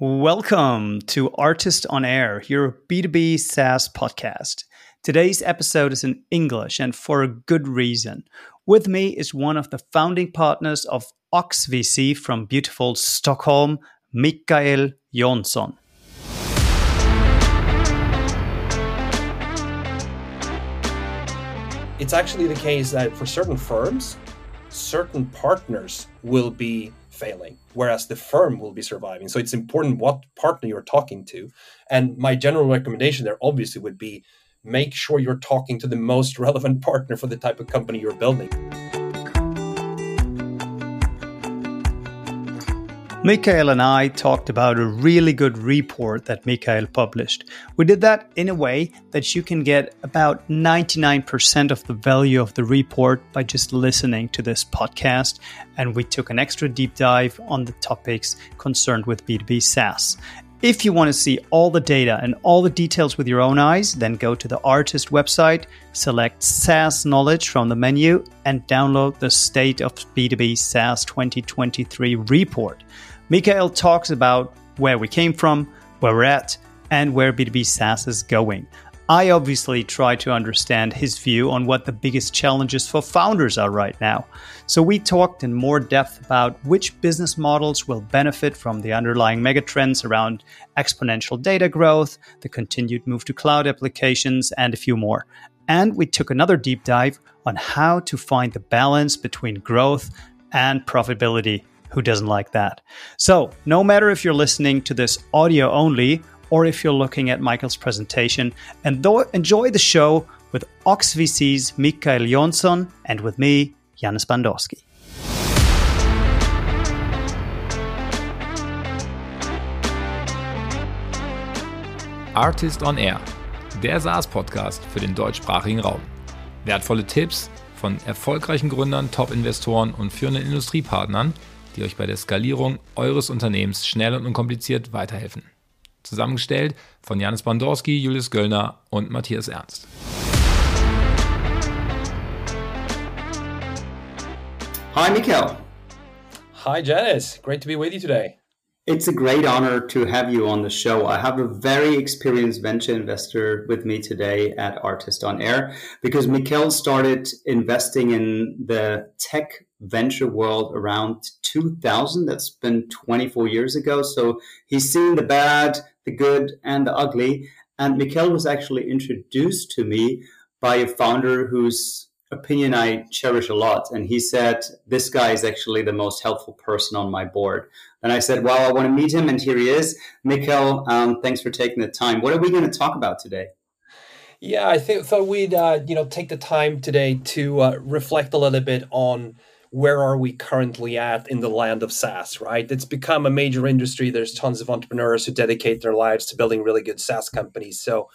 Welcome to Artist on Air, your B2B SaaS podcast. Today's episode is in English and for a good reason. With me is one of the founding partners of Oxx VC from beautiful Stockholm, Mikael Johnsson. It's actually the case that for certain firms, certain partners will be failing, whereas the firm will be surviving. So it's important what partner you're talking to. And my general recommendation there obviously would be make sure you're talking to the most relevant partner for the type of company you're building. Mikael and I talked about a really good report that Mikael published. We did that in a way that you can get about 99% of the value of the report by just listening to this podcast. And we took an extra deep dive on the topics concerned with B2B SaaS. If you want to see all the data and all the details with your own eyes, then go to the artist website, select SaaS Knowledge from the menu, and download the State of B2B SaaS 2023 report. Mikael talks about where we came from, where we're at, and where B2B SaaS is going. I obviously try to understand his view on what the biggest challenges for founders are right now. So, we talked in more depth about which business models will benefit from the underlying megatrends around exponential data growth, the continued move to cloud applications, and a few more. And we took another deep dive on how to find the balance between growth and profitability. Who doesn't like that? So, no matter if you're listening to this audio only or if you're looking at Mikael's presentation. And enjoy the show with Oxx VC's Mikael Johnsson and with me, Jannis Bandorski. Artist on Air, der SaaS-Podcast für den deutschsprachigen Raum. Wertvolle Tipps von erfolgreichen Gründern, Top-Investoren und führenden Industriepartnern, die euch bei der Skalierung eures Unternehmens schnell und unkompliziert weiterhelfen. Zusammengestellt von Janis Bandorski, Julius Göllner und Matthias Ernst. Hi, Mikael. Hi, Janis. Great to be with you today. It's a great honor to have you on the show. I have a very experienced venture investor with me today at Artist on Air because Mikael started investing in the tech venture world around 2000. That's been 24 years ago. So he's seen the bad, the good, and the ugly. And Mikael was actually introduced to me by a founder whose opinion I cherish a lot. And he said, This guy is actually the most helpful person on my board. And I said, Well, I want to meet him. And here he is. Mikael, um, thanks for taking the time. What are we going to talk about today? Yeah, I think thought we'd uh, you know take the time today to uh, reflect a little bit on where are we currently at in the land of SaaS, right? It's become a major industry. There's tons of entrepreneurs who dedicate their lives to building really good SaaS companies. So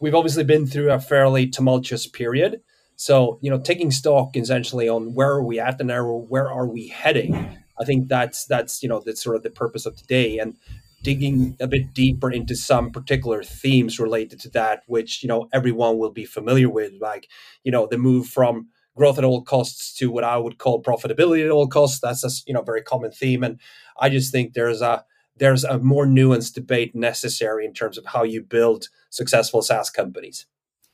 we've obviously been through a fairly tumultuous period. So, you know, taking stock essentially on where are we at and where are we heading? I think that's that's you know that's sort of the purpose of today and digging a bit deeper into some particular themes related to that, which you know everyone will be familiar with, like you know the move from growth at all costs to what I would call profitability at all costs. That's a you know very common theme, and I just think there's a there's a more nuanced debate necessary in terms of how you build successful SaaS companies.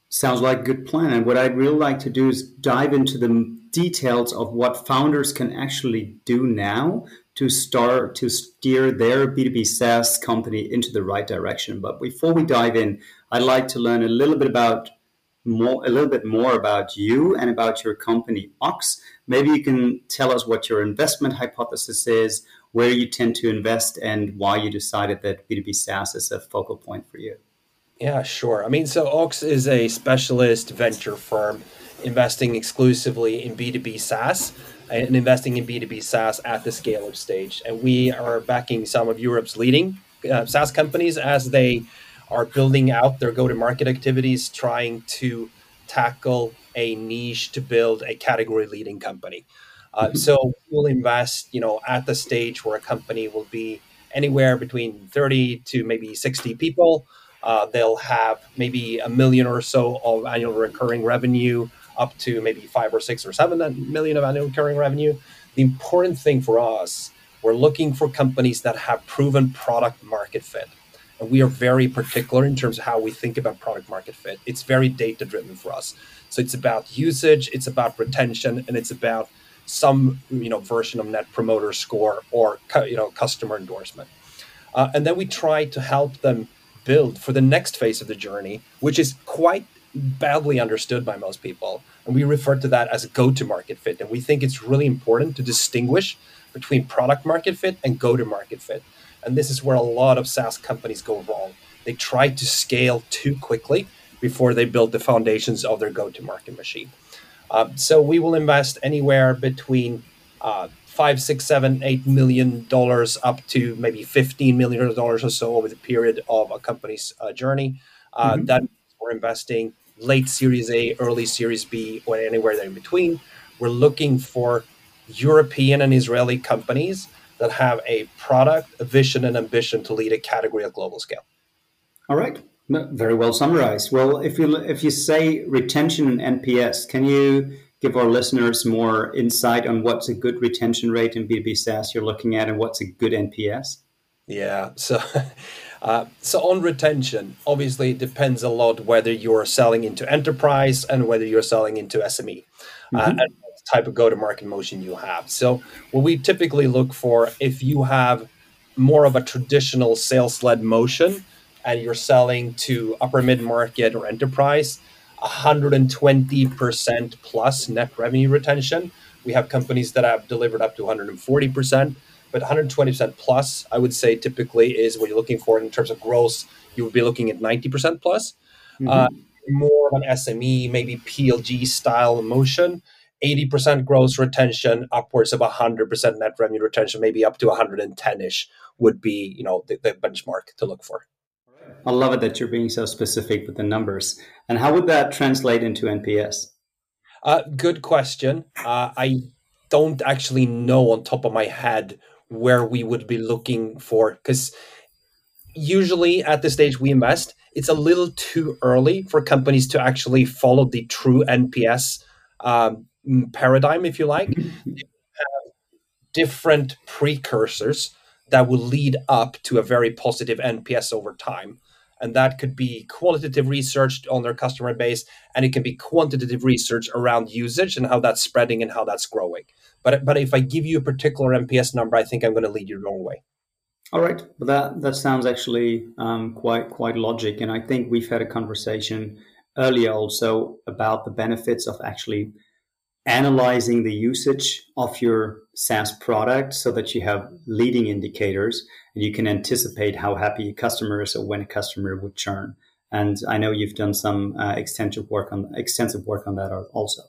Sounds like a good plan. And what I'd really like to do is dive into the details of what founders can actually do now to start to steer their B2B SaaS company into the right direction. But before we dive in, I'd like to learn a little bit about more a little bit more about you and about your company Oxx. Maybe you can tell us what your investment hypothesis is, where you tend to invest, and why you decided that B2B SaaS is a focal point for you. Yeah, sure. I mean, so Oxx is a specialist venture firm investing exclusively in B2B SaaS and investing in B2B SaaS at the scale up stage. And we are backing some of Europe's leading uh, SaaS companies as they are building out their go to market activities, trying to tackle a niche to build a category leading company. Uh, mm-hmm. so we'll invest, you know, at the stage where a company will be anywhere between 30 to maybe 60 people. Uh, they'll have maybe a million or so of annual recurring revenue, up to maybe five or six or seven million of annual recurring revenue. The important thing for us We're looking for companies that have proven product market fit. And we are very particular in terms of how we think about product market fit. It's very data driven for us. So it's about usage, it's about retention, and it's about some you know version of net promoter score or you know customer endorsement. Uh, and then we try to help them build for the next phase of the journey, which is quite badly understood by most people. And we refer to that as go to market fit. And we think it's really important to distinguish between product market fit and go to market fit. And this is where a lot of SaaS companies go wrong. They try to scale too quickly before they build the foundations of their go to market machine. Uh, so we will invest anywhere between uh, five, six, seven, eight million dollars up to maybe fifteen million dollars or so over the period of a company's uh, journey. Uh, mm-hmm. That we're investing late Series A, early Series B, or anywhere there in between. We're looking for European and Israeli companies that have a product, a vision, and ambition to lead a category at global scale. All right. Very well summarized. Well, if you if you say retention and NPS, can you give our listeners more insight on what's a good retention rate in B2B SaaS you're looking at and what's a good NPS? Yeah. So uh, so on retention, obviously it depends a lot whether you're selling into enterprise and whether you're selling into SME. Uh, mm-hmm. Uh, and type of go-to-market motion you have. So what we typically look for if you have more of a traditional sales-led motion and you're selling to upper mid-market or enterprise, 120% plus net revenue retention. We have companies that have delivered up to 140%, but 120% plus, I would say typically is what you're looking for in terms of growth. You would be looking at 90% plus. Mm-hmm. Uh, more of an SME, maybe PLG style motion 80% gross retention, upwards of 100% net revenue retention, maybe up to 110-ish would be, you know, the, the benchmark to look for. I love it that you're being so specific with the numbers. And how would that translate into NPS? Uh, good question. Uh, I don't actually know on top of my head where we would be looking for because usually at the stage we invest, it's a little too early for companies to actually follow the true NPS um, paradigm, if you like, mm-hmm. have different precursors that will lead up to a very positive NPS over time. And that could be qualitative research on their customer base, and it can be quantitative research around usage and how that's spreading and how that's growing. But, but if I give you a particular NPS number, I think I'm going to lead you the wrong way. All right, well, that that sounds actually um, quite quite logic, and I think we've had a conversation earlier also about the benefits of actually analyzing the usage of your SaaS product so that you have leading indicators and you can anticipate how happy a customer is or when a customer would churn. And I know you've done some uh, extensive work on extensive work on that also.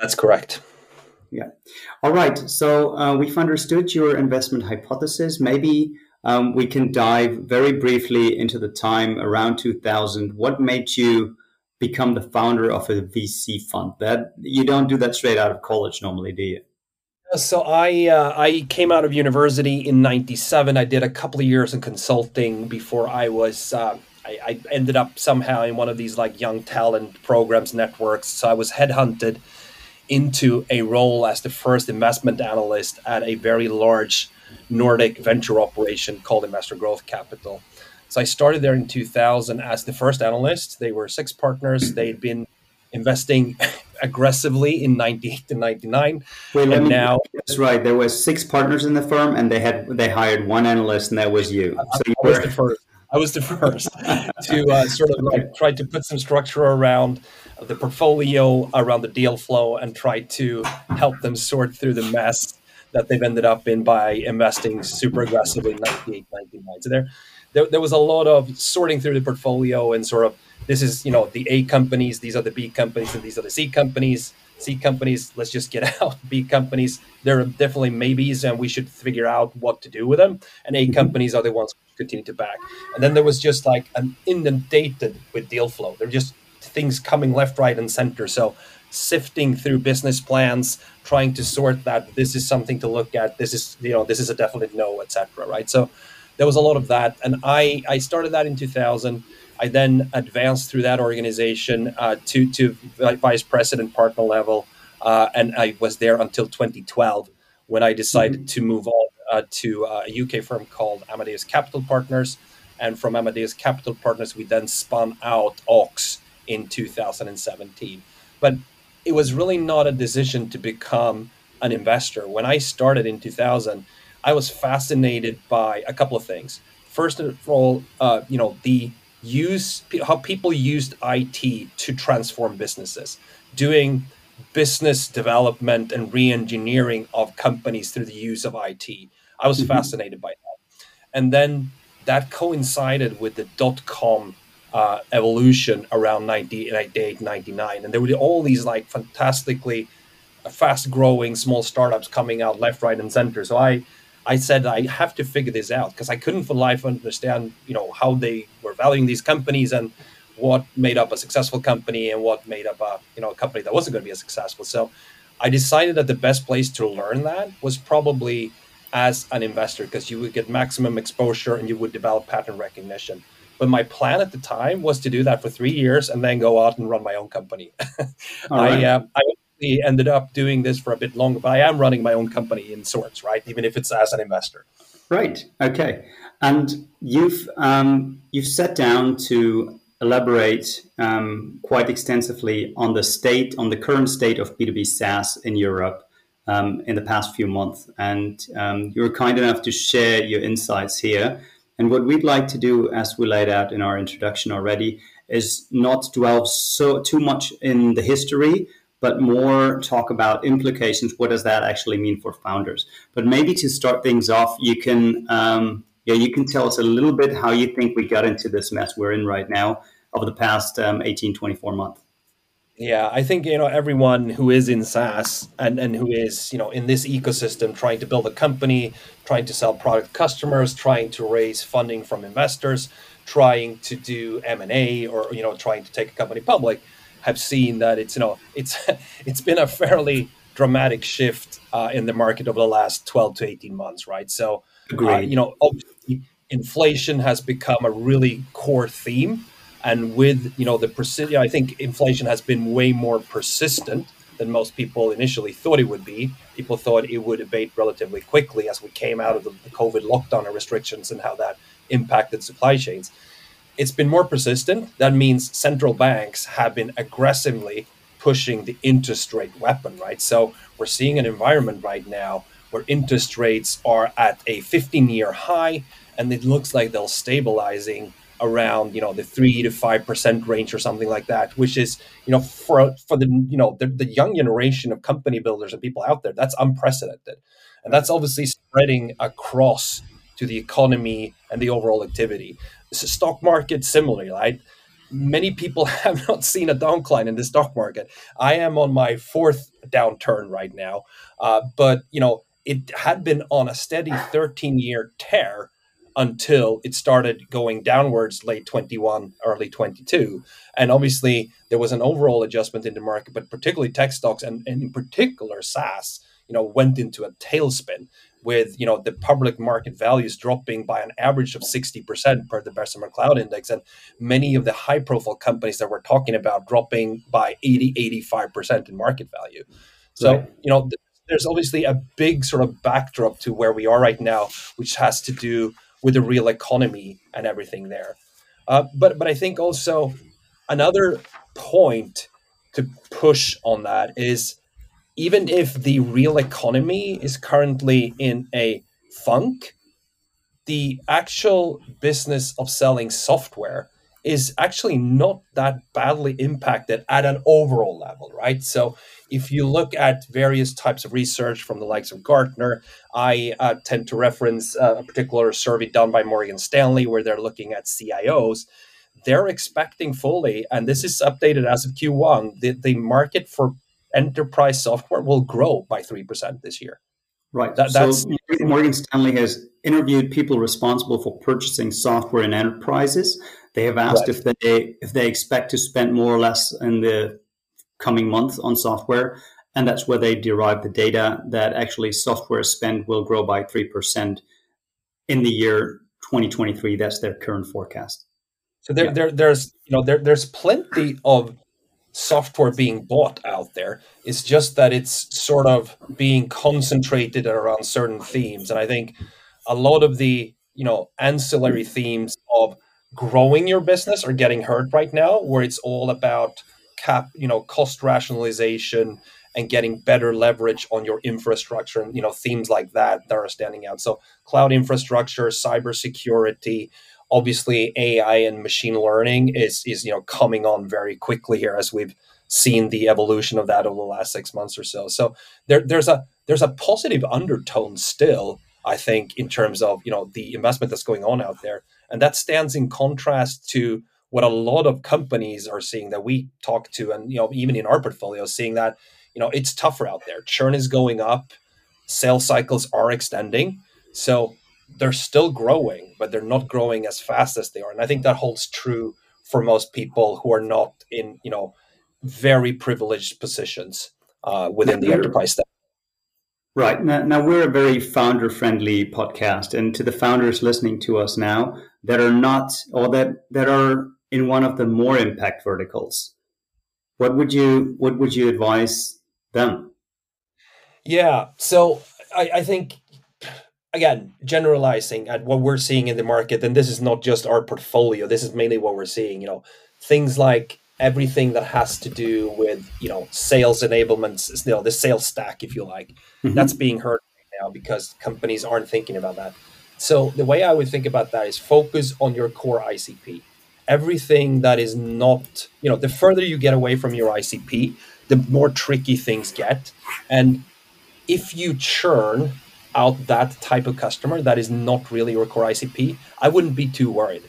That's correct. Yeah. All right. So uh, we've understood your investment hypothesis. Maybe um, we can dive very briefly into the time around 2000. What made you become the founder of a VC fund. That you don't do that straight out of college normally, do you? So I uh, I came out of university in '97. I did a couple of years in consulting before I was. Uh, I, I, ended up somehow in one of these like young talent programs networks. So I was headhunted into a role as the first investment analyst at a very large Nordic venture operation called Investor Growth Capital. So I started there in 2000 as the first analyst. They were six partners. They'd been investing aggressively in 98 to 99. Wait, me now that's right. There was six partners in the firm, and they had they hired one analyst, and that was you. So you I, were... was the first. I was the first to uh, sort of like try to put some structure around the portfolio, around the deal flow, and try to help them sort through the mess that they've ended up in by investing super aggressively in 98, 99. So there, there, there was a lot of sorting through the portfolio and sort of this is you know the A companies, these are the B companies, and these are the C companies. C companies, let's just get out. B companies, there are definitely maybes, and we should figure out what to do with them. And A mm-hmm. companies are the ones who continue to back. And then there was just like an inundated with deal flow. There are just things coming left, right, and center. So sifting through business plans, trying to sort that this is something to look at. This is you know this is a definite no, etc. Right. So there was a lot of that, and I I started that in 2000. I then advanced through that organization uh, to to vice president partner level, uh, and I was there until 2012 when I decided mm-hmm. to move on uh, to uh, a UK firm called Amadeus Capital Partners. And from Amadeus Capital Partners, we then spun out Oxx in 2017. But it was really not a decision to become an investor. When I started in 2000, I was fascinated by a couple of things. First of all, uh, you know, the use how people used IT to transform businesses, doing business development and re-engineering of companies through the use of IT. I was mm-hmm. fascinated by that, and then that coincided with the dot com uh, evolution around 98, 99, and there were all these like fantastically fast growing small startups coming out left, right, and center. So I I said I have to figure this out because I couldn't for life understand, you know, how they were valuing these companies and what made up a successful company and what made up a, you know, a company that wasn't going to be as successful. So I decided that the best place to learn that was probably as an investor because you would get maximum exposure and you would develop pattern recognition. But my plan at the time was to do that for three years and then go out and run my own company. I, uh, I ended up doing this for a bit longer, but I am running my own company in sorts, right? Even if it's as an investor. Right. Okay. And you've um, you've sat down to elaborate um, quite extensively on the state, on the current state of B two B SaaS in Europe um, in the past few months, and um, you were kind enough to share your insights here. And what we'd like to do, as we laid out in our introduction already, is not dwell so too much in the history, but more talk about implications. What does that actually mean for founders? But maybe to start things off, you can um, yeah you can tell us a little bit how you think we got into this mess we're in right now over the past um, 18, 24 months. Yeah, I think you know everyone who is in SaaS and, and who is you know in this ecosystem trying to build a company, trying to sell product to customers, trying to raise funding from investors, trying to do M and A, or you know trying to take a company public have seen that it's you know it's it's been a fairly dramatic shift uh, in the market over the last 12 to 18 months right? So uh, you know inflation has become a really core theme. And with you know the precision i think inflation has been way more persistent than most people initially thought it would be. People thought it would abate relatively quickly as we came out of the, the covid lockdown and restrictions and how that impacted supply chains it's been more persistent. That means central banks have been aggressively pushing the interest rate weapon, right? So we're seeing an environment right now where interest rates are at a 15 year high and it looks like they're stabilizing around you know the three to five percent range or something like that which is you know for for the you know the, the young generation of company builders and people out there that's unprecedented and that's obviously spreading across to the economy and the overall activity stock market similarly, right? Many people have not seen a downcline in the stock market. I am on my fourth downturn right now, uh, but you know it had been on a steady 13 year tear until it started going downwards late 21 early 22 and obviously there was an overall adjustment in the market but particularly tech stocks and, and in particular saas you know went into a tailspin with you know the public market values dropping by an average of 60% per the Bessemer Cloud Index and many of the high profile companies that we're talking about dropping by 80 85% in market value so right. you know there's obviously a big sort of backdrop to where we are right now which has to do with the real economy and everything there uh, but but I think also another point to push on that is even if the real economy is currently in a funk, the actual business of selling software is actually not that badly impacted at an overall level, right? So if you look at various types of research from the likes of Gartner, I uh, tend to reference uh, a particular survey done by Morgan Stanley where they're looking at CIOs. They're expecting fully, and this is updated as of Q1, the, the market for enterprise software will grow by 3% this year. Right. That, so Morgan Stanley has interviewed people responsible for purchasing software in enterprises. They have asked right. if they if they expect to spend more or less in the coming month on software, and that's where they derive the data that actually software spend will grow by three percent in the year 2023. That's their current forecast. So there, yeah. there there's you know there, there's plenty of software being bought out there. It's just that it's sort of being concentrated around certain themes. And I think a lot of the, you know, ancillary themes of growing your business are getting hurt right now, where it's all about cap, you know, cost rationalization and getting better leverage on your infrastructure and you know themes like that that are standing out. So cloud infrastructure, cybersecurity, obviously AI and machine learning is is you know coming on very quickly here as we've seen the evolution of that over the last six months or so. So there, there's a there's a positive undertone still, I think, in terms of you know the investment that's going on out there, and that stands in contrast to what a lot of companies are seeing that we talk to, and you know even in our portfolio, seeing that you know it's tougher out there. Churn is going up, sales cycles are extending, so they're still growing, but they're not growing as fast as they are. And I think that holds true for most people who are not in, you know, very privileged positions uh, within the enterprise stack. Right. Now, now, we're a very founder friendly podcast. And to the founders listening to us now that are not, or that, that are in one of the more impact verticals, what would you, what would you advise them? Yeah. So I, I think again, generalizing at what we're seeing in the market, and this is not just our portfolio, this is mainly what we're seeing, you know, things like everything that has to do with, you know, sales enablements, you know, the sales stack, if you like, mm-hmm. that's being heard right now because companies aren't thinking about that. So the way I would think about that is focus on your core ICP. Everything that is not, you know, the further you get away from your ICP, the more tricky things get. And if you churn out that type of customer that is not really your core ICP, I wouldn't be too worried.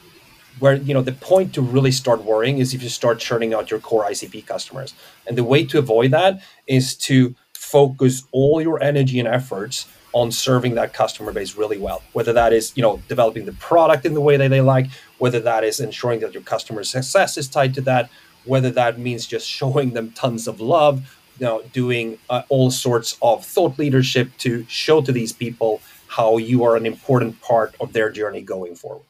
Where you know the point to really start worrying is if you start churning out your core ICP customers. And the way to avoid that is to focus all your energy and efforts on serving that customer base really well. Whether that is, you know, developing the product in the way that they like, whether that is ensuring that your customer success is tied to that, whether that means just showing them tons of love, know, doing uh, all sorts of thought leadership to show to these people how you are an important part of their journey going forward.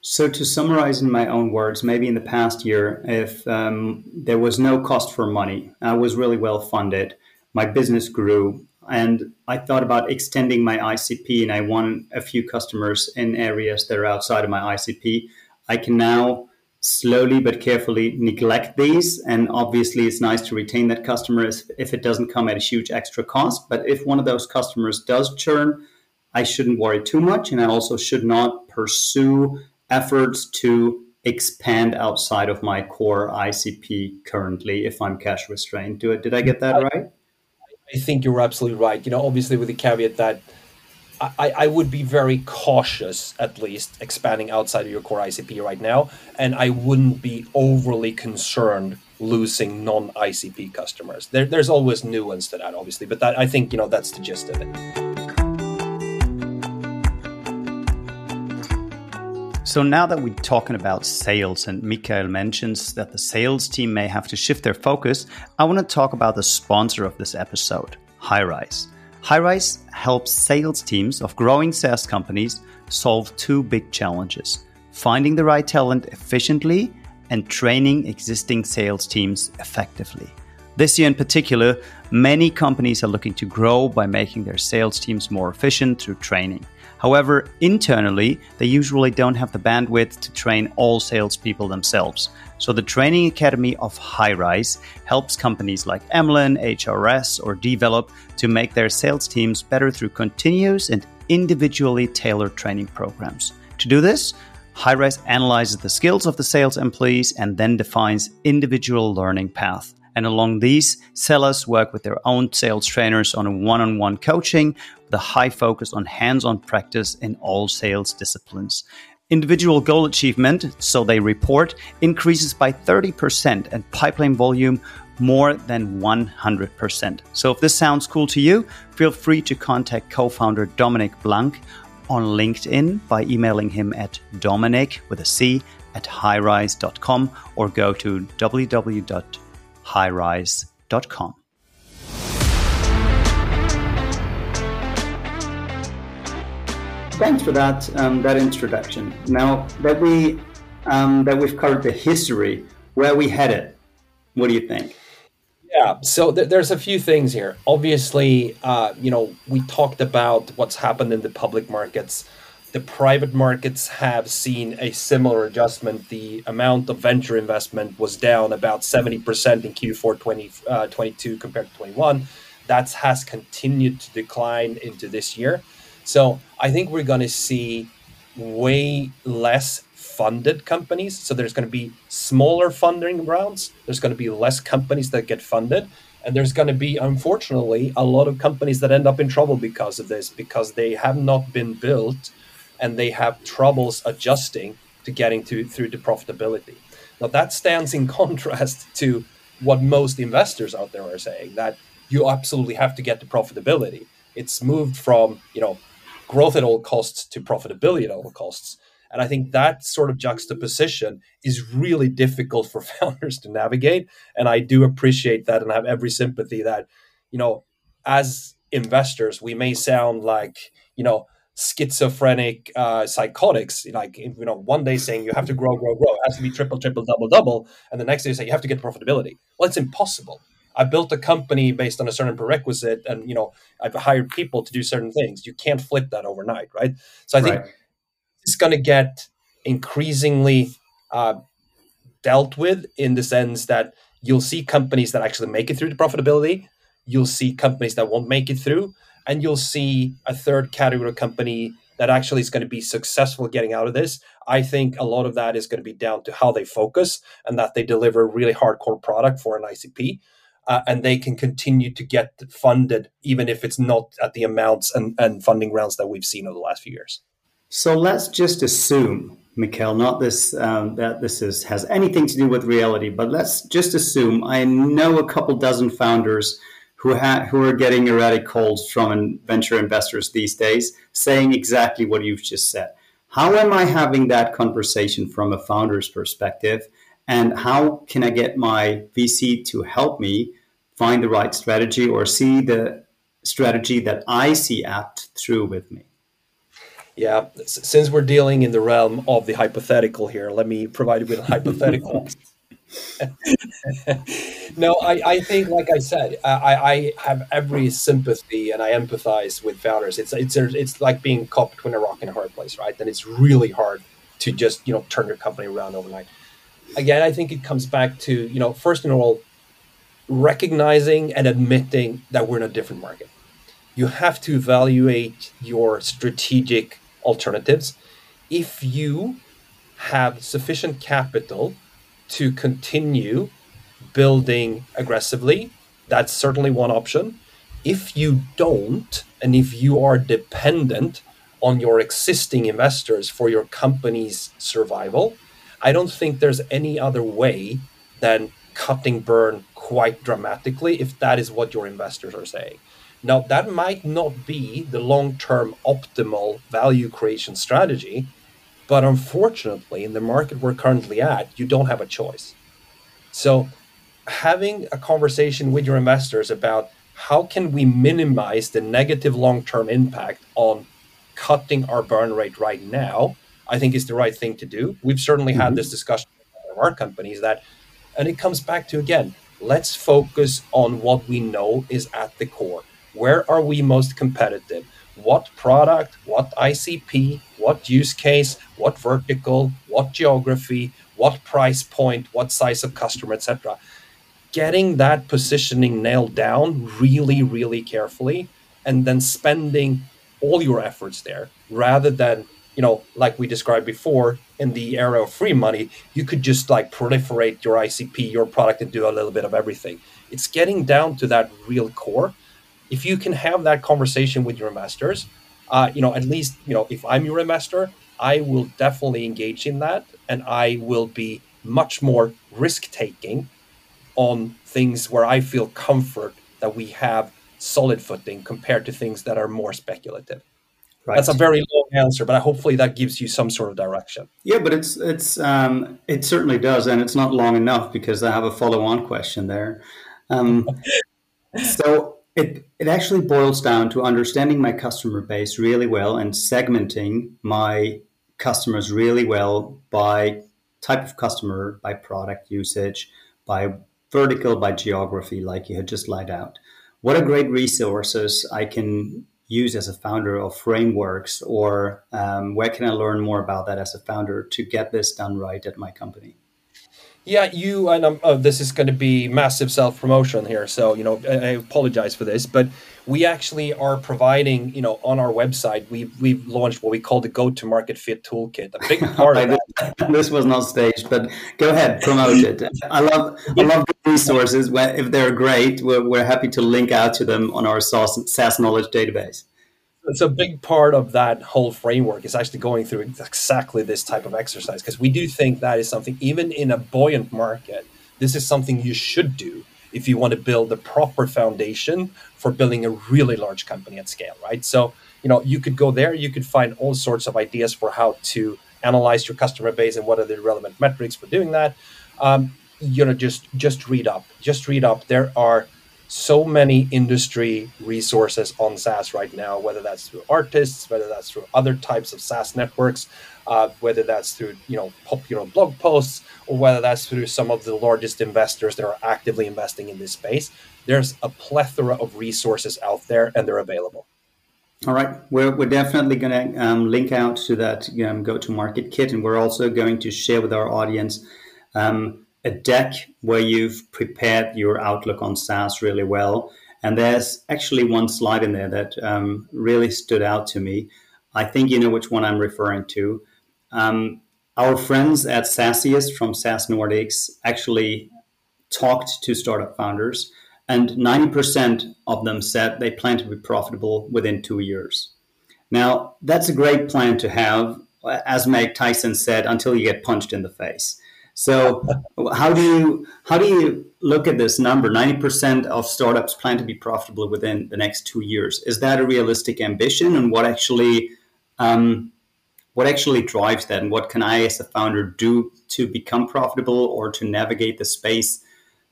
So, to summarize in my own words, maybe in the past year, if um, there was no cost for money, I was really well funded, my business grew, and I thought about extending my ICP, and I won a few customers in areas that are outside of my ICP. I can now slowly but carefully neglect these. And obviously, it's nice to retain that customer if it doesn't come at a huge extra cost. But if one of those customers does churn, I shouldn't worry too much. And I also should not pursue efforts to expand outside of my core ICP currently if I'm cash restrained. Do it. Did I get that right? I think you're absolutely right. You know, obviously with the caveat that I, I would be very cautious, at least, expanding outside of your core ICP right now. And I wouldn't be overly concerned losing non ICP customers. There, there's always nuance to that, obviously, but that, I think, you know, that's the gist of it. So now that we're talking about sales and Mikael mentions that the sales team may have to shift their focus, I want to talk about the sponsor of this episode, Hyrise. Hyrise helps sales teams of growing SaaS companies solve two big challenges finding the right talent efficiently and training existing sales teams effectively. This year in particular, many companies are looking to grow by making their sales teams more efficient through training. However, internally, they usually don't have the bandwidth to train all salespeople themselves. So the Training Academy of Hyrise helps companies like Emlyn, HRS, or Develop to make their sales teams better through continuous and individually tailored training programs. To do this, Hyrise analyzes the skills of the sales employees and then defines individual learning path. And along these, sellers work with their own sales trainers on a one on one coaching with a high focus on hands on practice in all sales disciplines. Individual goal achievement, so they report, increases by 30% and pipeline volume more than 100%. So if this sounds cool to you, feel free to contact co founder Dominic Blank on LinkedIn by emailing him at dominic with a C at hyrise.com or go to www.hyrise.com. thanks for that um, that introduction. Now that we um, that we've covered the history, where we headed, What do you think? Yeah, so th- there's a few things here. Obviously, uh, you know, we talked about what's happened in the public markets. The private markets have seen a similar adjustment. The amount of venture investment was down about 70% in Q4 2022 uh, compared to 21. That has continued to decline into this year. So I think we're going to see way less funded companies. So there's going to be smaller funding rounds. There's going to be less companies that get funded. And there's going to be, unfortunately, a lot of companies that end up in trouble because of this, because they have not been built and they have troubles adjusting to getting to through to profitability. Now that stands in contrast to what most investors out there are saying that you absolutely have to get to profitability. It's moved from, you know, growth at all costs to profitability at all costs. And I think that sort of juxtaposition is really difficult for founders to navigate. And I do appreciate that and have every sympathy that, you know, as investors, we may sound like, you know, schizophrenic uh, psychotics, like, you know, one day saying you have to grow, grow, grow, it has to be triple, triple, double, double. And the next day you say you have to get profitability. Well, it's impossible. I built a company based on a certain prerequisite, and you know I've hired people to do certain things. You can't flip that overnight, right? So I think right. it's going to get increasingly uh, dealt with in the sense that you'll see companies that actually make it through to profitability. You'll see companies that won't make it through, and you'll see a third category of company that actually is going to be successful getting out of this. I think a lot of that is going to be down to how they focus and that they deliver really hardcore product for an ICP uh, and they can continue to get funded even if it's not at the amounts and, and funding rounds that we've seen over the last few years. So let's just assume, Mikkel, not this um, that this is has anything to do with reality, but let's just assume I know a couple dozen founders who ha- who are getting erratic calls from venture investors these days, saying exactly what you've just said. How am I having that conversation from a founder's perspective? and how can I get my VC to help me find the right strategy or see the strategy that I see apt through with me? Yeah, since we're dealing in the realm of the hypothetical here, let me provide you with a hypothetical. no, I, I think, like I said, I, I have every sympathy and I empathize with founders. It's it's it's like being caught between a rock and a hard place, right? And it's really hard to just you know turn your company around overnight again, I think it comes back to, you know, first and all, recognizing and admitting that we're in a different market. You have to evaluate your strategic alternatives. If you have sufficient capital to continue building aggressively, that's certainly one option. If you don't, and if you are dependent on your existing investors for your company's survival, I don't think there's any other way than cutting burn quite dramatically if that is what your investors are saying. Now, that might not be the long term optimal value creation strategy, but unfortunately, in the market we're currently at, you don't have a choice. So, having a conversation with your investors about how can we minimize the negative long term impact on cutting our burn rate right now I think is the right thing to do. We've certainly mm-hmm. had this discussion with our companies that, and it comes back to again, let's focus on what we know is at the core. Where are we most competitive? What product, what ICP, what use case, what vertical, what geography, what price point, what size of customer, etc. Getting that positioning nailed down really, really carefully, and then spending all your efforts there rather than you know, like we described before, in the era of free money, you could just like proliferate your ICP, your product, and do a little bit of everything. It's getting down to that real core. If you can have that conversation with your investors, uh, you know, at least, you know, if I'm your investor, I will definitely engage in that and I will be much more risk taking on things where I feel comfort that we have solid footing compared to things that are more speculative. Right. That's a very long answer, but hopefully that gives you some sort of direction. Yeah, but it's it's um, it certainly does, and it's not long enough because I have a follow-on question there. Um, so it it actually boils down to understanding my customer base really well and segmenting my customers really well by type of customer, by product usage, by vertical by geography, like you had just laid out. What are great resources I can use as a founder of frameworks, or um, where can I learn more about that as a founder to get this done right at my company? Yeah, you and um, oh, this is going to be massive self promotion here. So you know, I, I, apologize for this, but we actually are providing, you know, on our website, we we've launched what we call the Go to Market Fit Toolkit. A big part of that. This was not staged, but go ahead, promote it. I love I love the resources. If they're great, we're, we're happy to link out to them on our SaaS, SaaS knowledge database it's a big part of that whole framework is actually going through exactly this type of exercise because we do think that is something even in a buoyant market this is something you should do if you want to build the proper foundation for building a really large company at scale right? So you know you could go there you could find all sorts of ideas for how to analyze your customer base and what are the relevant metrics for doing that. Um, you know just just read up just read up. There are so many industry resources on SaaS right now, whether that's through artists, whether that's through other types of SaaS networks, uh, whether that's through you know popular blog posts, or whether that's through some of the largest investors that are actively investing in this space. There's a plethora of resources out there, and they're available. All right, we're, we're definitely going to um, link out to that um, go-to-market kit, and we're also going to share with our audience. Um, a deck where you've prepared your outlook on SaaS really well. And there's actually one slide in there that um, really stood out to me. I think you know which one I'm referring to. Um, our friends at SaaSiest from SaaS Nordics actually talked to startup founders, and 90% of them said they plan to be profitable within two years. Now, that's a great plan to have, as Mike Tyson said, until you get punched in the face. So how do you how do you look at this number? Ninety percent of startups plan to be profitable within the next two years. Is that a realistic ambition? And what actually um, what actually drives that? And what can I, as a founder, do to become profitable or to navigate the space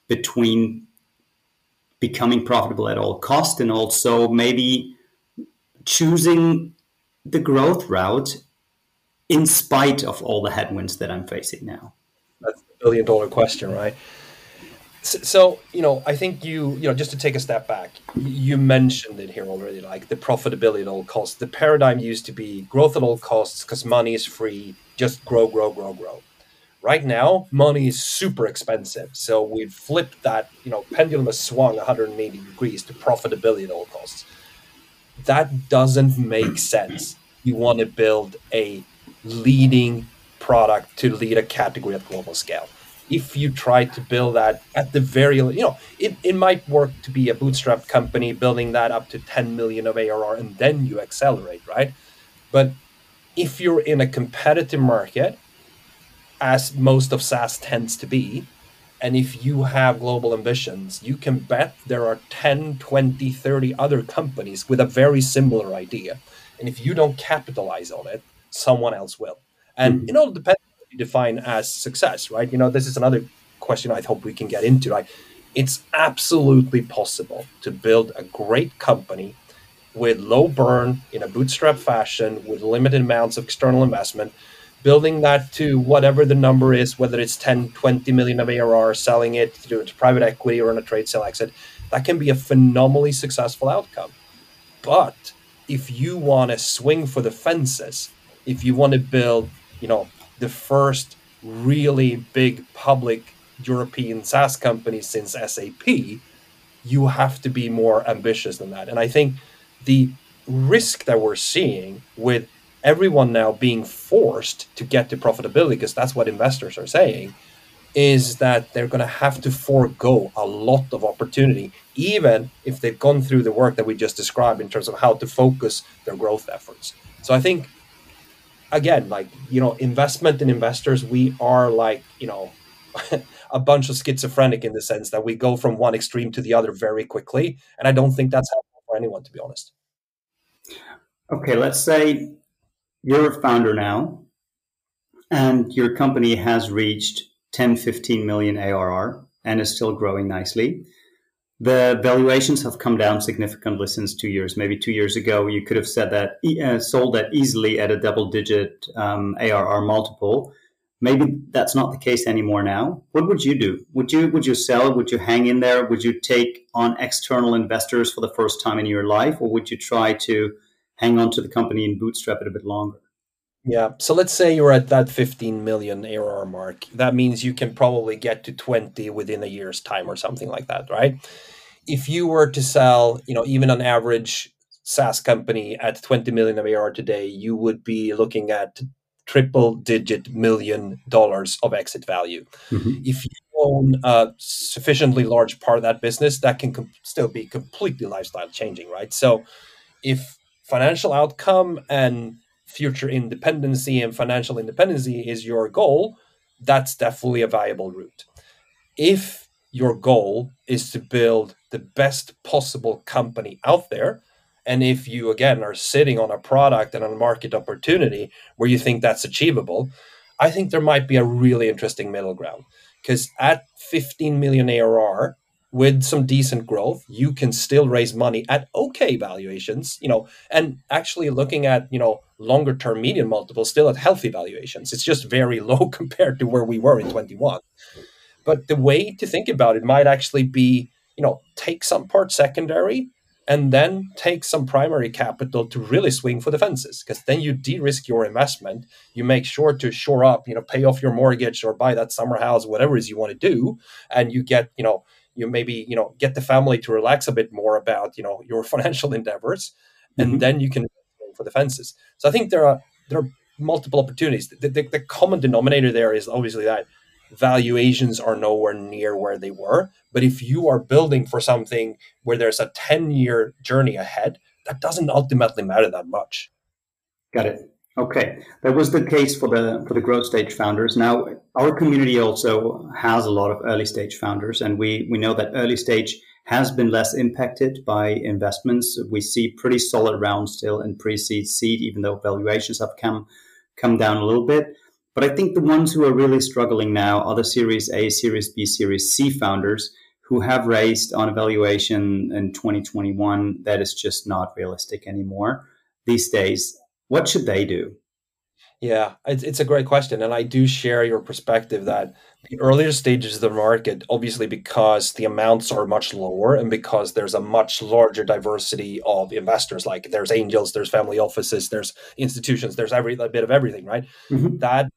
between becoming profitable at all cost and also maybe choosing the growth route in spite of all the headwinds that I'm facing now? Billion dollar question, right? So, you know, I think you, you know, just to take a step back, you mentioned it here already, like the profitability at all costs. The paradigm used to be growth at all costs because money is free, just grow, grow, grow, grow. Right now, money is super expensive. So we've flipped that, you know, pendulum has swung 180 degrees to profitability at all costs. That doesn't make sense. You want to build a leading product to lead a category at global scale. If you try to build that at the very, you know, it, it might work to be a bootstrap company building that up to 10 million of ARR and then you accelerate, right? But if you're in a competitive market, as most of SaaS tends to be, and if you have global ambitions, you can bet there are 10, 20, 30 other companies with a very similar idea. And if you don't capitalize on it, someone else will. And mm-hmm. it all depends what you define as success, right? You know, this is another question I hope we can get into. Like, it's absolutely possible to build a great company with low burn in a bootstrap fashion with limited amounts of external investment building that to whatever the number is whether it's 10 20 million of arr selling it to, to private equity or in a trade sale exit that can be a phenomenally successful outcome but if you want to swing for the fences if you want to build you know the first really big public European SaaS company since SAP, you have to be more ambitious than that. And I think the risk that we're seeing with everyone now being forced to get to profitability, because that's what investors are saying, is that they're going to have to forego a lot of opportunity, even if they've gone through the work that we just described in terms of how to focus their growth efforts. So I think again, like, you know, investment in investors, we are like, you know, a bunch of schizophrenic in the sense that we go from one extreme to the other very quickly. And I don't think that's helpful for anyone, to be honest. Okay, let's say you're a founder now and your company has reached 10, 15 million ARR and is still growing nicely. The valuations have come down significantly since two years. Maybe two years ago, you could have said that uh, sold that easily at a double-digit um, ARR multiple. maybe that's not the case anymore now. What would you do? Would you would you sell? Would you hang in there? Would you take on external investors for the first time in your life, or would you try to hang on to the company and bootstrap it a bit longer? Yeah. So let's say you're at that 15 million ARR mark. That means you can probably get to 20 within a year's time or something like that, right? If you were to sell, you know, even an average SaaS company at 20 million of ARR today, you would be looking at triple digit million dollars of exit value. Mm-hmm. If you own a sufficiently large part of that business, that can com- still be completely lifestyle changing, right? So if financial outcome and future independency and financial independency is your goal, that's definitely a viable route. If your goal is to build the best possible company out there, and if you again are sitting on a product and a market opportunity where you think that's achievable, I think there might be a really interesting middle ground. Because at 15 million ARR, with some decent growth, you can still raise money at okay valuations, you know, and actually looking at, you know, longer term median multiples still at healthy valuations. It's just very low compared to where we were in 21. But the way to think about it might actually be, you know, take some part secondary and then take some primary capital to really swing for the fences because then you de-risk your investment. You make sure to shore up you know pay off your mortgage or buy that summer house whatever it is you want to do and you get you know you maybe you know get the family to relax a bit more about you know your financial endeavors and mm-hmm. then you can for the fences. So i think there are there are multiple opportunities. The, the, the common denominator there is obviously that valuations are nowhere near where they were but if you are building for something where there's a 10 year journey ahead that doesn't ultimately matter that much got it Okay, that was the case for the for the growth stage founders. Now, our community also has a lot of early stage founders, and we we know that early stage has been less impacted by investments. We see pretty solid rounds still in pre-seed, seed, even though valuations have come come down a little bit. But I think the ones who are really struggling now are the Series A, Series B, Series C founders who have raised on a valuation in 2021 that is just not realistic anymore these days what should they do? Yeah, it's, it's a great question. And I do share your perspective that the earlier stages of the market, obviously, because the amounts are much lower and because there's a much larger diversity of investors, like there's angels, there's family offices, there's institutions, there's every a bit of everything, right? Mm-hmm. That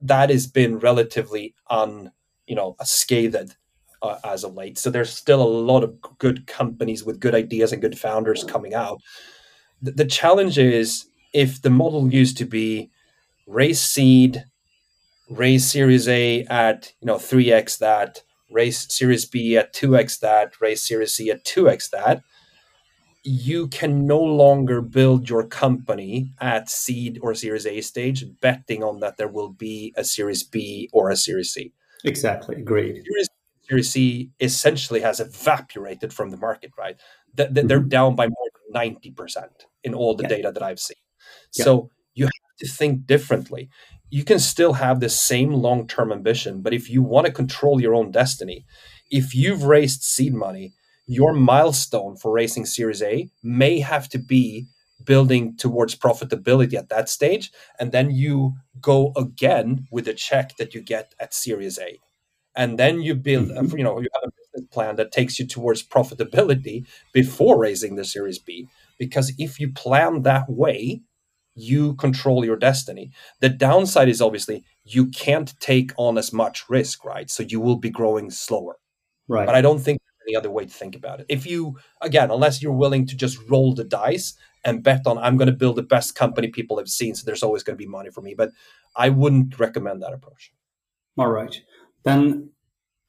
that has been relatively un, you know, scathed uh, as of late. So there's still a lot of good companies with good ideas and good founders coming out. the, the challenge is if the model used to be raise seed, raise Series A at you know three x that, raise Series B at two x that, raise Series C at two x that, you can no longer build your company at seed or Series A stage betting on that there will be a Series B or a Series C. Exactly, agreed. Series, Series C essentially has evaporated from the market, right? They're mm-hmm. down by more than 90% in all the yeah. data that I've seen. So you have to think differently. You can still have the same long term ambition, but if you want to control your own destiny, if you've raised seed money, your milestone for raising Series A may have to be building towards profitability at that stage. And then you go again with a check that you get at Series A. And then you build, mm-hmm. you know, you have a business plan that takes you towards profitability before raising the Series B. Because if you plan that way, you control your destiny. The downside is obviously you can't take on as much risk, right? So you will be growing slower. Right. But I don't think any other way to think about it. If you, again, unless you're willing to just roll the dice and bet on, I'm going to build the best company people have seen, so there's always going to be money for me. But I wouldn't recommend that approach. All right. Then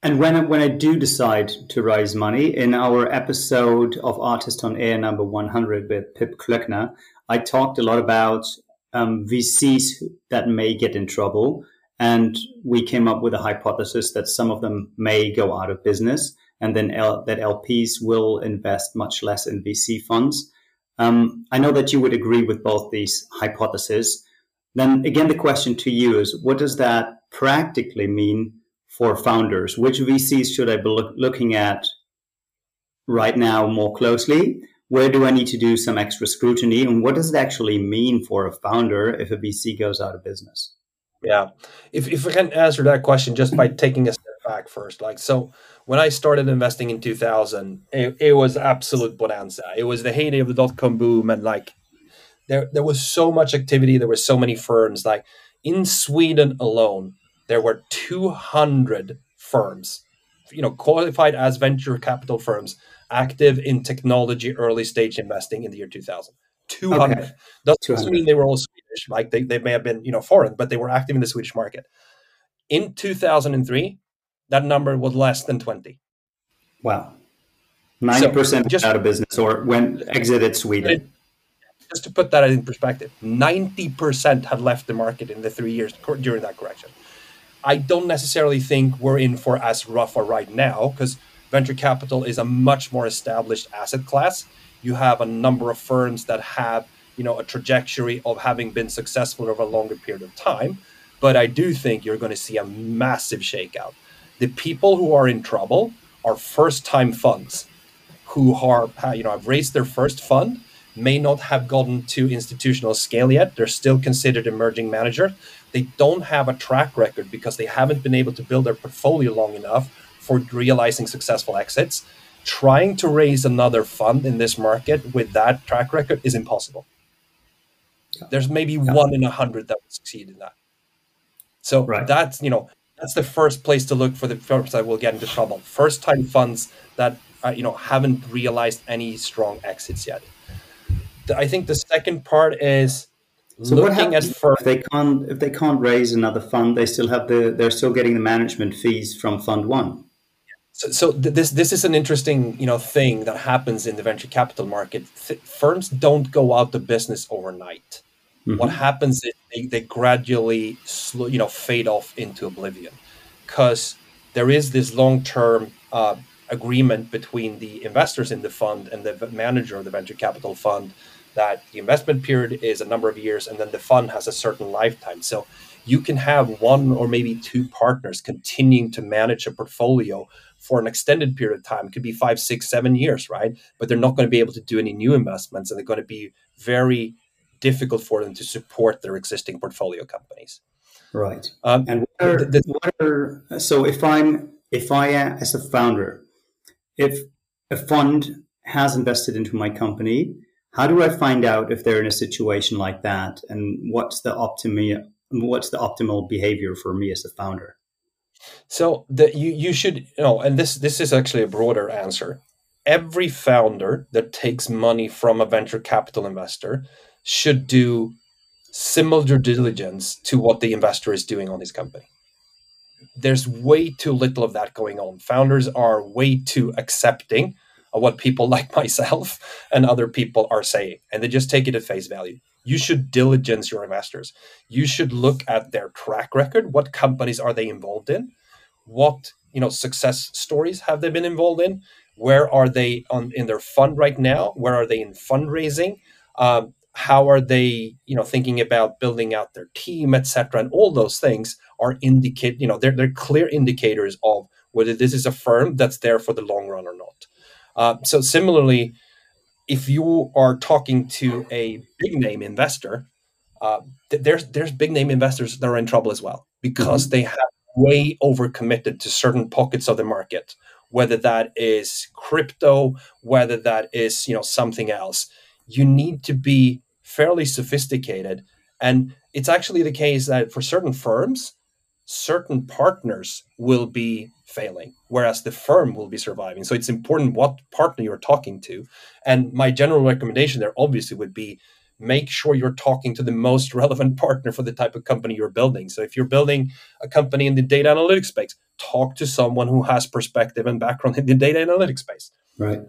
and when I, when I do decide to raise money, in our episode of Artist on Air number 100 with Pip Klöckner, I talked a lot about um, VCs that may get in trouble. And we came up with a hypothesis that some of them may go out of business and then L- that LPs will invest much less in VC funds. Um, I know that you would agree with both these hypotheses. Then again, the question to you is what does that practically mean for founders? Which VCs should I be look- looking at right now more closely? where do I need to do some extra scrutiny? And what does it actually mean for a founder if a VC goes out of business? Yeah. If, if I can answer that question just by taking a step back first, like, so when I started investing in 2000, it, it was absolute bonanza. It was the heyday of the dot com boom. And like, there, there was so much activity. There were so many firms. Like in Sweden alone, there were 200 firms, you know, qualified as venture capital firms active in technology early stage investing in the year 2000. 200. Okay. Doesn't 200. mean they were all Swedish, like they, they may have been, you know, foreign, but they were active in the Swedish market. In 2003, that number was less than 20. Wow. 90% so just, out of business or when exited Sweden. It, just to put that in perspective, 90% had left the market in the three years during that correction. I don't necessarily think we're in for as rough a ride now because venture capital is a much more established asset class you have a number of firms that have you know a trajectory of having been successful over a longer period of time but i do think you're going to see a massive shakeout the people who are in trouble are first time funds who are you know have raised their first fund may not have gotten to institutional scale yet they're still considered emerging managers they don't have a track record because they haven't been able to build their portfolio long enough for realizing successful exits trying to raise another fund in this market with that track record is impossible. Yeah. There's maybe yeah. one in a hundred that would succeed in that. So right. that's you know that's the first place to look for the firms that will get into trouble. First time funds that uh, you know haven't realized any strong exits yet. I think the second part is so looking at firms. If they can't if they can't raise another fund, they still have the they're still getting the management fees from fund one. So, so th- this this is an interesting you know thing that happens in the venture capital market. Th- firms don't go out of business overnight. Mm-hmm. What happens is they, they gradually slow, you know fade off into oblivion because there is this long term uh, agreement between the investors in the fund and the manager of the venture capital fund that the investment period is a number of years and then the fund has a certain lifetime. So you can have one or maybe two partners continuing to manage a portfolio for an extended period of time. It could be five, six, seven years, right? But they're not going to be able to do any new investments and they're going to be very difficult for them to support their existing portfolio companies. Right. Um, and what are, the, what are, so if I'm, if I, as a founder, if a fund has invested into my company, how do I find out if they're in a situation like that? And what's the optimal, what's the optimal behavior for me as a founder? So that you you should you know, and this this is actually a broader answer. Every founder that takes money from a venture capital investor should do similar due diligence to what the investor is doing on his company. There's way too little of that going on. Founders are way too accepting of what people like myself and other people are saying, and they just take it at face value you should diligence your investors. You should look at their track record. What companies are they involved in? What you know success stories have they been involved in? Where are they on in their fund right now? Where are they in fundraising? Um, how are they you know thinking about building out their team, etc. And all those things are indicate you know they're they're clear indicators of whether this is a firm that's there for the long run or not. Uh, so similarly, if you are talking to a big name investor, uh, th- there's there's big name investors that are in trouble as well because mm-hmm. they have way overcommitted to certain pockets of the market, whether that is crypto, whether that is you know something else. You need to be fairly sophisticated, and it's actually the case that for certain firms, certain partners will be failing, whereas the firm will be surviving. So it's important what partner you're talking to. And my general recommendation there obviously would be make sure you're talking to the most relevant partner for the type of company you're building. So if you're building a company in the data analytics space, talk to someone who has perspective and background in the data analytics space. Right.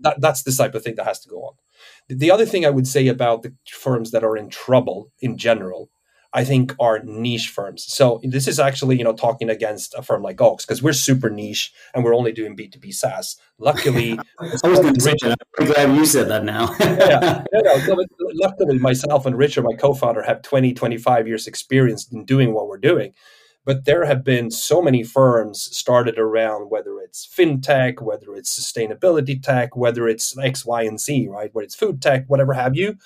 That, that's the type of thing that has to go on. The other thing I would say about the firms that are in trouble in general I think are niche firms. So this is actually, you know, talking against a firm like Oxx because we're super niche and we're only doing B2B SaaS. Luckily, I was going to say that. I'm glad you said that now. yeah, yeah, luckily, myself and Richard, my co-founder, have 20, 25 years experience in doing what we're doing. But there have been so many firms started around whether it's fintech, whether it's sustainability tech, whether it's X, Y, and Z, right? Whether it's food tech, whatever have you.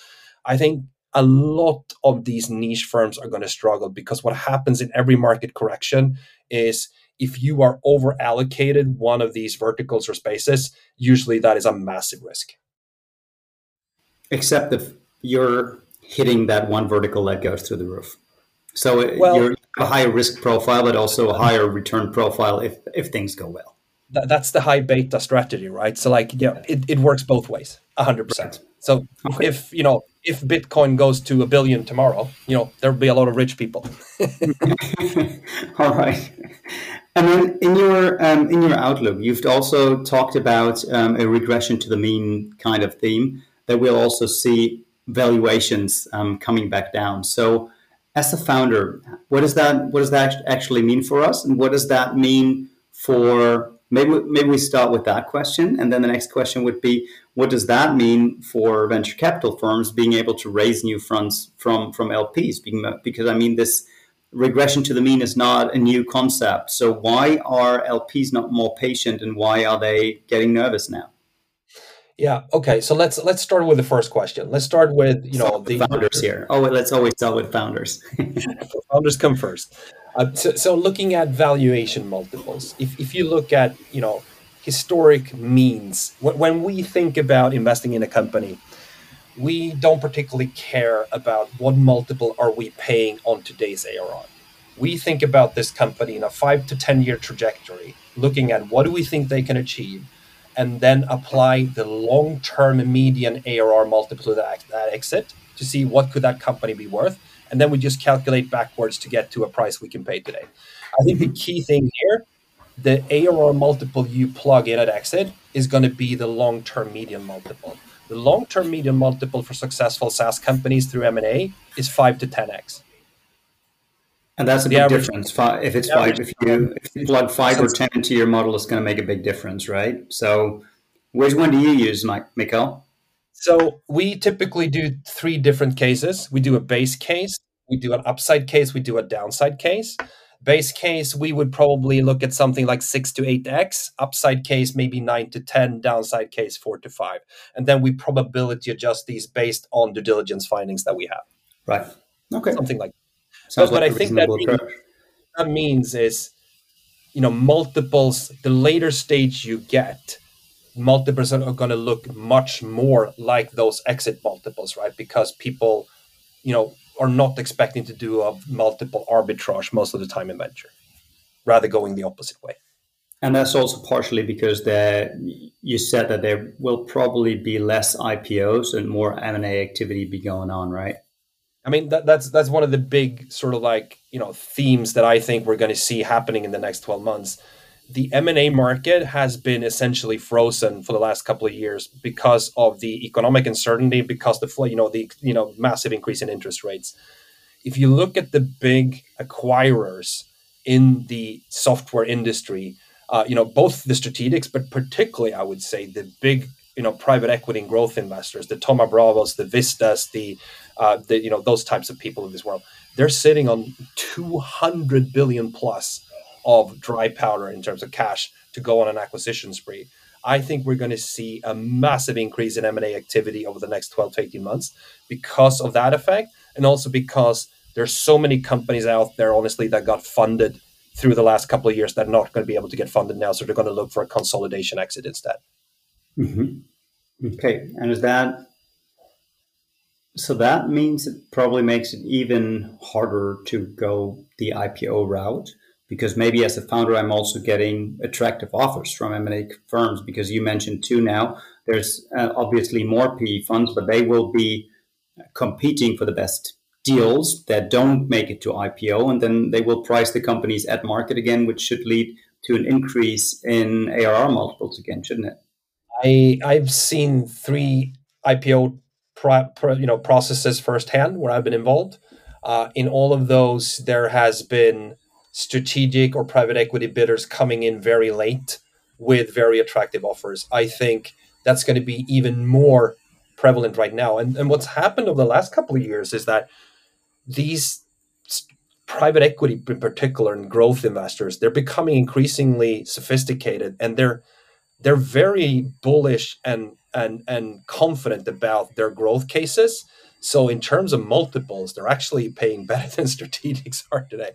I think a lot of these niche firms are going to struggle because what happens in every market correction is if you are over allocated one of these verticals or spaces, usually that is a massive risk. Except if you're hitting that one vertical that goes through the roof. So well, you're a higher risk profile, but also a higher return profile if, if things go well. that's the high beta strategy, right? So like, yeah, it, it works both ways, hundred percent. So okay. if, you know, if Bitcoin goes to a billion tomorrow, you know, there'll be a lot of rich people. All right. And then in your um, in your outlook, you've also talked about um, a regression to the mean kind of theme that we'll also see valuations um, coming back down. So, as a founder, what does that what does that actually mean for us, and what does that mean for maybe maybe we start with that question, and then the next question would be, what does that mean for venture capital firms being able to raise new funds from from LPs? Because I mean this regression to the mean is not a new concept. So why are LPs not more patient and why are they getting nervous now? Yeah. Okay. So let's let's start with the first question. Let's start with you know the founders here. Oh, let's always start with founders. founders come first. Uh, so, so looking at valuation multiples, if if you look at you know historic means, when we think about investing in a company, we don't particularly care about what multiple are we paying on today's ARR. We think about this company in a five to 10 year trajectory, looking at what do we think they can achieve, and then apply the long term median ARR multiple to that, that exit to see what could that company be worth. And then we just calculate backwards to get to a price we can pay today. I think the key thing here, the ARR multiple you plug in at exit is going to be the long term median multiple the long-term median multiple for successful SaaS companies through M&A is 5 to 10x. And that's a big average, difference. If it's five, if you, if you plug five or ten into your model, it's going to make a big difference, right? So, which one do you use, Mike, Mikael? So we typically do three different cases. We do a base case, we do an upside case, we do a downside case. Base case, we would probably look at something like six to eight X. Upside case, maybe nine to 10. Downside case, four to five. And then we probability adjust these based on due diligence findings that we have. Right. Okay. Something like that. Sounds but like what I think that means, that means is, you know, multiples, the later stage you get, multiples are going to look much more like those exit multiples, right? Because people, you know, are not expecting to do a multiple arbitrage most of the time in venture, rather going the opposite way. And that's also partially because you said that there will probably be less IPOs and more M&A activity be going on, right? I mean, that, that's that's one of the big sort of like you know themes that I think we're going to see happening in the next twelve months the M&A market has been essentially frozen for the last couple of years because of the economic uncertainty, because the you know the you know massive increase in interest rates. If you look at the big acquirers in the software industry, uh, you know both the strategics, but particularly I would say the big you know private equity and growth investors, the Thoma Bravos, the Vistas, the uh, the you know those types of people in this world, they're sitting on 200 billion plus of dry powder in terms of cash to go on an acquisition spree. I think we're going to see a massive increase in M&A activity over the next 12 to 18 months because of that effect and also because there's so many companies out there honestly that got funded through the last couple of years that are not going to be able to get funded now so they're going to look for a consolidation exit instead. Mm-hmm. Okay, and is that so that means it probably makes it even harder to go the IPO route because maybe as a founder i'm also getting attractive offers from m&a firms because you mentioned two now there's uh, obviously more pe funds but they will be competing for the best deals that don't make it to ipo and then they will price the companies at market again which should lead to an increase in arr multiples again shouldn't it? I i've seen three ipo pro, pro, you know processes firsthand where i've been involved uh, in all of those there has been strategic or private equity bidders coming in very late with very attractive offers. I think that's going to be even more prevalent right now. And, and what's happened over the last couple of years is that these private equity in particular and growth investors they're becoming increasingly sophisticated and they're they're very bullish and and and confident about their growth cases So in terms of multiples, they're actually paying better than strategics are today.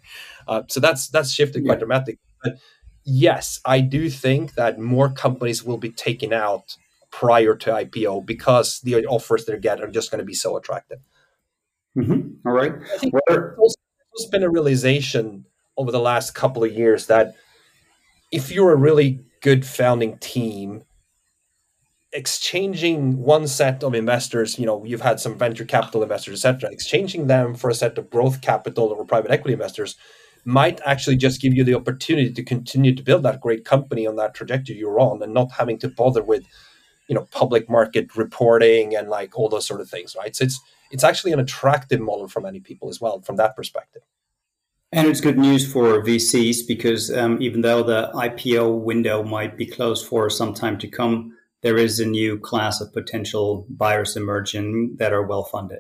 Uh, so that's that's shifted quite yeah. dramatically. But yes, I do think that more companies will be taken out prior to IPO because the offers they get are just going to be so attractive. Mm-hmm. All right. I think there's been a realization over the last couple of years that if you're a really good founding team, exchanging one set of investors, you know, you've had some venture capital investors, etc., exchanging them for a set of growth capital or private equity investors might actually just give you the opportunity to continue to build that great company on that trajectory you're on and not having to bother with you know public market reporting and like all those sort of things right so it's it's actually an attractive model for many people as well from that perspective and it's good news for VCs because um, even though the IPO window might be closed for some time to come, there is a new class of potential buyers emerging that are well funded.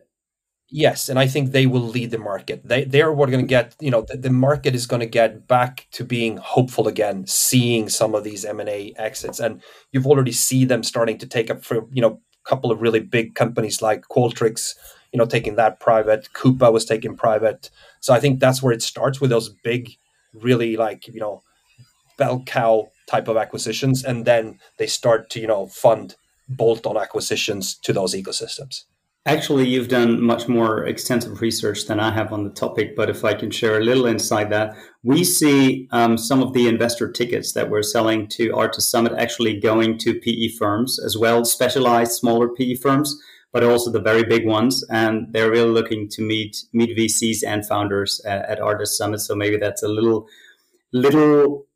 Yes, and I think they will lead the market. They they're what going to get. You know, the, the market is going to get back to being hopeful again, seeing some of these M and A exits, and you've already see them starting to take up for you know a couple of really big companies like Qualtrics. You know, taking that private. Coupa was taken private. So I think that's where it starts with those big, really like you know, bell cow type of acquisitions, and then they start to you know fund bolt-on acquisitions to those ecosystems. Actually, you've done much more extensive research than I have on the topic, but if I can share a little insight that we see um, some of the investor tickets that we're selling to Artist Summit actually going to PE firms as well, specialized smaller PE firms, but also the very big ones. And they're really looking to meet meet VCs and founders at, at Artist Summit. So maybe that's a little little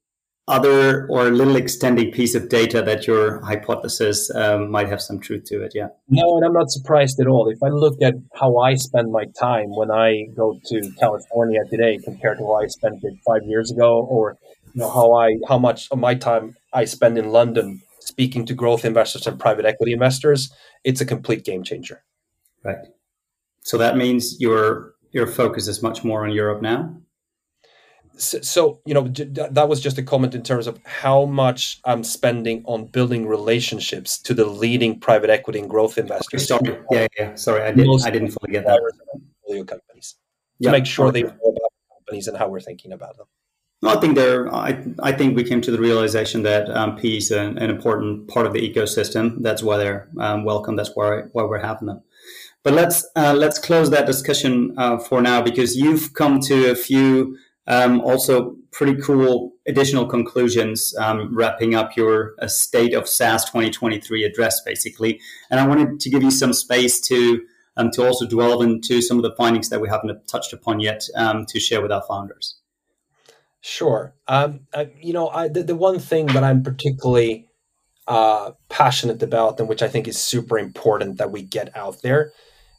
other or a little extending piece of data that your hypothesis um, might have some truth to it. Yeah. No, and I'm not surprised at all. If I look at how I spend my time when I go to California today compared to how I spent it five years ago, or you know how I how much of my time I spend in London speaking to growth investors and private equity investors, it's a complete game changer. Right. So that means your your focus is much more on Europe now so you know that was just a comment in terms of how much i'm spending on building relationships to the leading private equity and growth investors sorry yeah yeah sorry i didn't i didn't fully get that portfolio companies to yeah, make sure okay. they know about companies and how we're thinking about them I think there. I, I think we came to the realization that um, PE is an, an, important part of the ecosystem. That's why they're um, welcome. That's why why we're having them. But let's uh, let's close that discussion uh, for now because you've come to a few um, also, pretty cool additional conclusions um, wrapping up your uh, State of SaaS 2023 address, basically. And I wanted to give you some space to um, to also dwell into some of the findings that we haven't touched upon yet um, to share with our founders. Sure. Um, I, you know, I, the, the one thing that I'm particularly uh, passionate about, and which I think is super important that we get out there,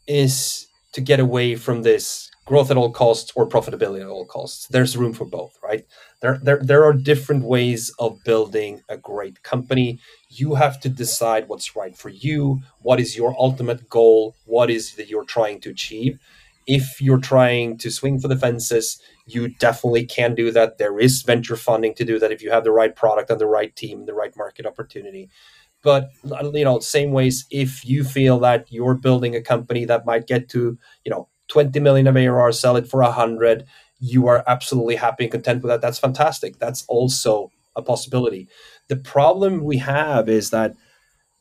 is to get away from this growth at all costs or profitability at all costs. There's room for both, right? There, there, there are different ways of building a great company. You have to decide what's right for you. What is your ultimate goal? What is that you're trying to achieve? If you're trying to swing for the fences, you definitely can do that. There is venture funding to do that if you have the right product and the right team, the right market opportunity but you know same ways if you feel that you're building a company that might get to you know 20 million of ARR, sell it for 100, you are absolutely happy and content with that. That's fantastic. That's also a possibility. The problem we have is that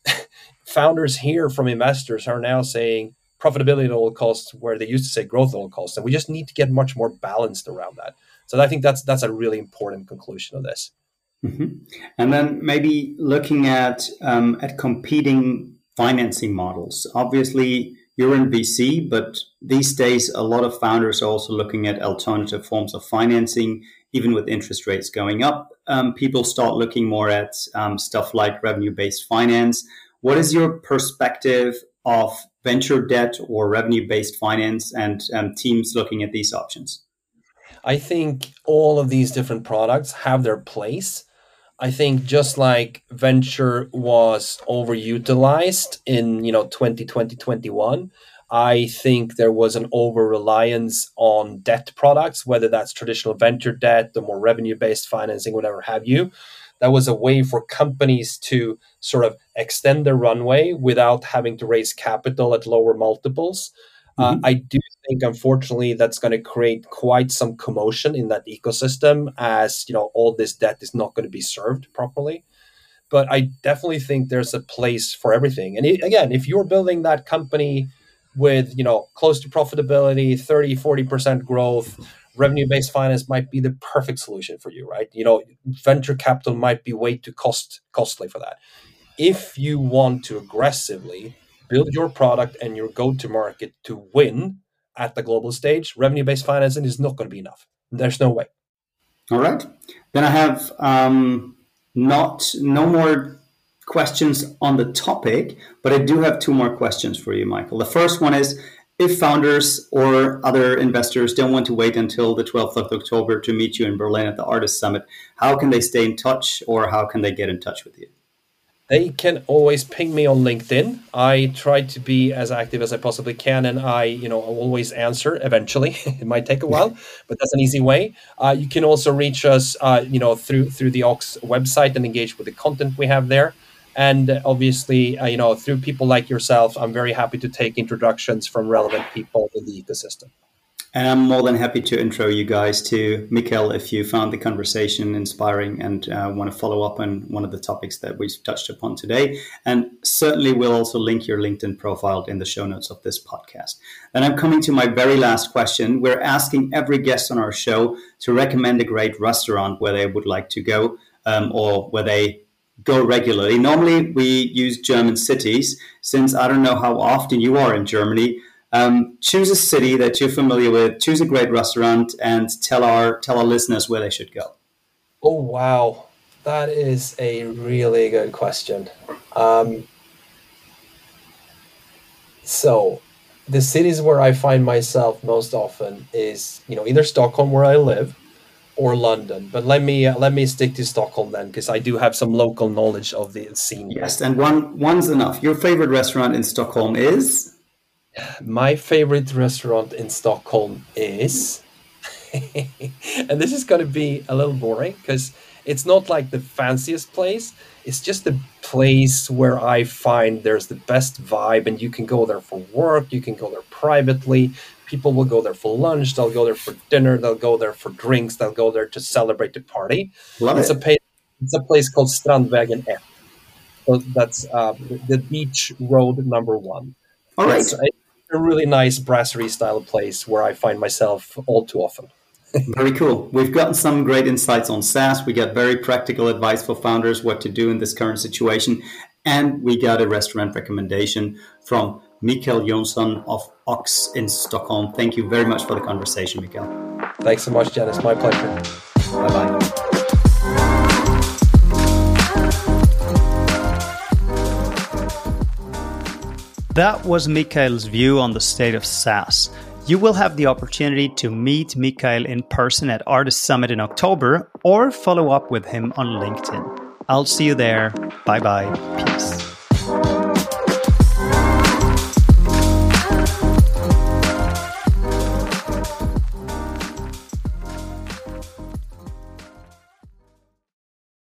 founders here from investors are now saying profitability at all costs, where they used to say growth at all costs, and we just need to get much more balanced around that. So I think that's that's a really important conclusion of this. Mm-hmm. And then maybe looking at um, at competing financing models. Obviously, you're in VC, but these days a lot of founders are also looking at alternative forms of financing. Even with interest rates going up, um, people start looking more at um, stuff like revenue-based finance. What is your perspective of venture debt or revenue-based finance, and um, teams looking at these options? I think all of these different products have their place. I think just like venture was overutilized in, you know, 2020, 21, I think there was an over reliance on debt products, whether that's traditional venture debt, the more revenue based financing, whatever have you. That was a way for companies to sort of extend their runway without having to raise capital at lower multiples. Uh, mm-hmm. I do think, unfortunately, that's going to create quite some commotion in that ecosystem, as you know, all this debt is not going to be served properly. But I definitely think there's a place for everything. And it, again, if you're building that company with you know close to profitability, 30, 40 percent growth, revenue based finance might be the perfect solution for you, right? You know, venture capital might be way too cost costly for that. If you want to aggressively build your product and your go to market to win at the global stage, revenue based financing is not going to be enough. There's no way. All right. Then I have um, not no more questions on the topic, but I do have two more questions for you, Michael. The first one is if founders or other investors don't want to wait until the 12th of October to meet you in Berlin at the Artist Summit, how can they stay in touch or how can they get in touch with you? They can always ping me on LinkedIn. I try to be as active as I possibly can, and I, you know, always answer eventually. it might take a while, but that's an easy way. Uh, you can also reach us, uh, you know, through through the Oxx website and engage with the content we have there. And obviously, uh, you know, through people like yourself, I'm very happy to take introductions from relevant people in the ecosystem. And I'm more than happy to intro you guys to Mikael if you found the conversation inspiring and uh, want to follow up on one of the topics that we've touched upon today. And certainly we'll also link your LinkedIn profile in the show notes of this podcast. And I'm coming to my very last question. We're asking every guest on our show to recommend a great restaurant where they would like to go um, or where they go regularly. Normally we use German cities since I don't know how often you are in Germany. Um, choose a city that you're familiar with. Choose a great restaurant, and tell our tell our listeners where they should go. Oh wow, that is a really good question. Um, so, the cities where I find myself most often is you know either Stockholm where I live, or London. But let me uh, let me stick to Stockholm then, because I do have some local knowledge of the scene. Yes, and one one's enough. Your favorite restaurant in Stockholm is my favorite restaurant in Stockholm is, and this is going to be a little boring because it's not like the fanciest place. It's just the place where I find there's the best vibe, and you can go there for work, you can go there privately. People will go there for lunch, they'll go there for dinner, they'll go there for drinks, they'll go there to celebrate the party. Love it's it. a place, it's a place called Strandvägen 1. So that's uh, the beach road number one. All right. It's, a really nice brasserie style place where I find myself all too often. very cool. We've gotten some great insights on SaaS. We got very practical advice for founders what to do in this current situation. And we got a restaurant recommendation from Mikael Johnsson of Oxx in Stockholm. Thank you very much for the conversation, Mikael. Thanks so much, Jannis. My pleasure. Bye bye. That was Mikael's view on the state of SaaS. You will have the opportunity to meet Mikael in person at Artist Summit in October or follow up with him on LinkedIn. I'll see you there. Bye bye. Peace.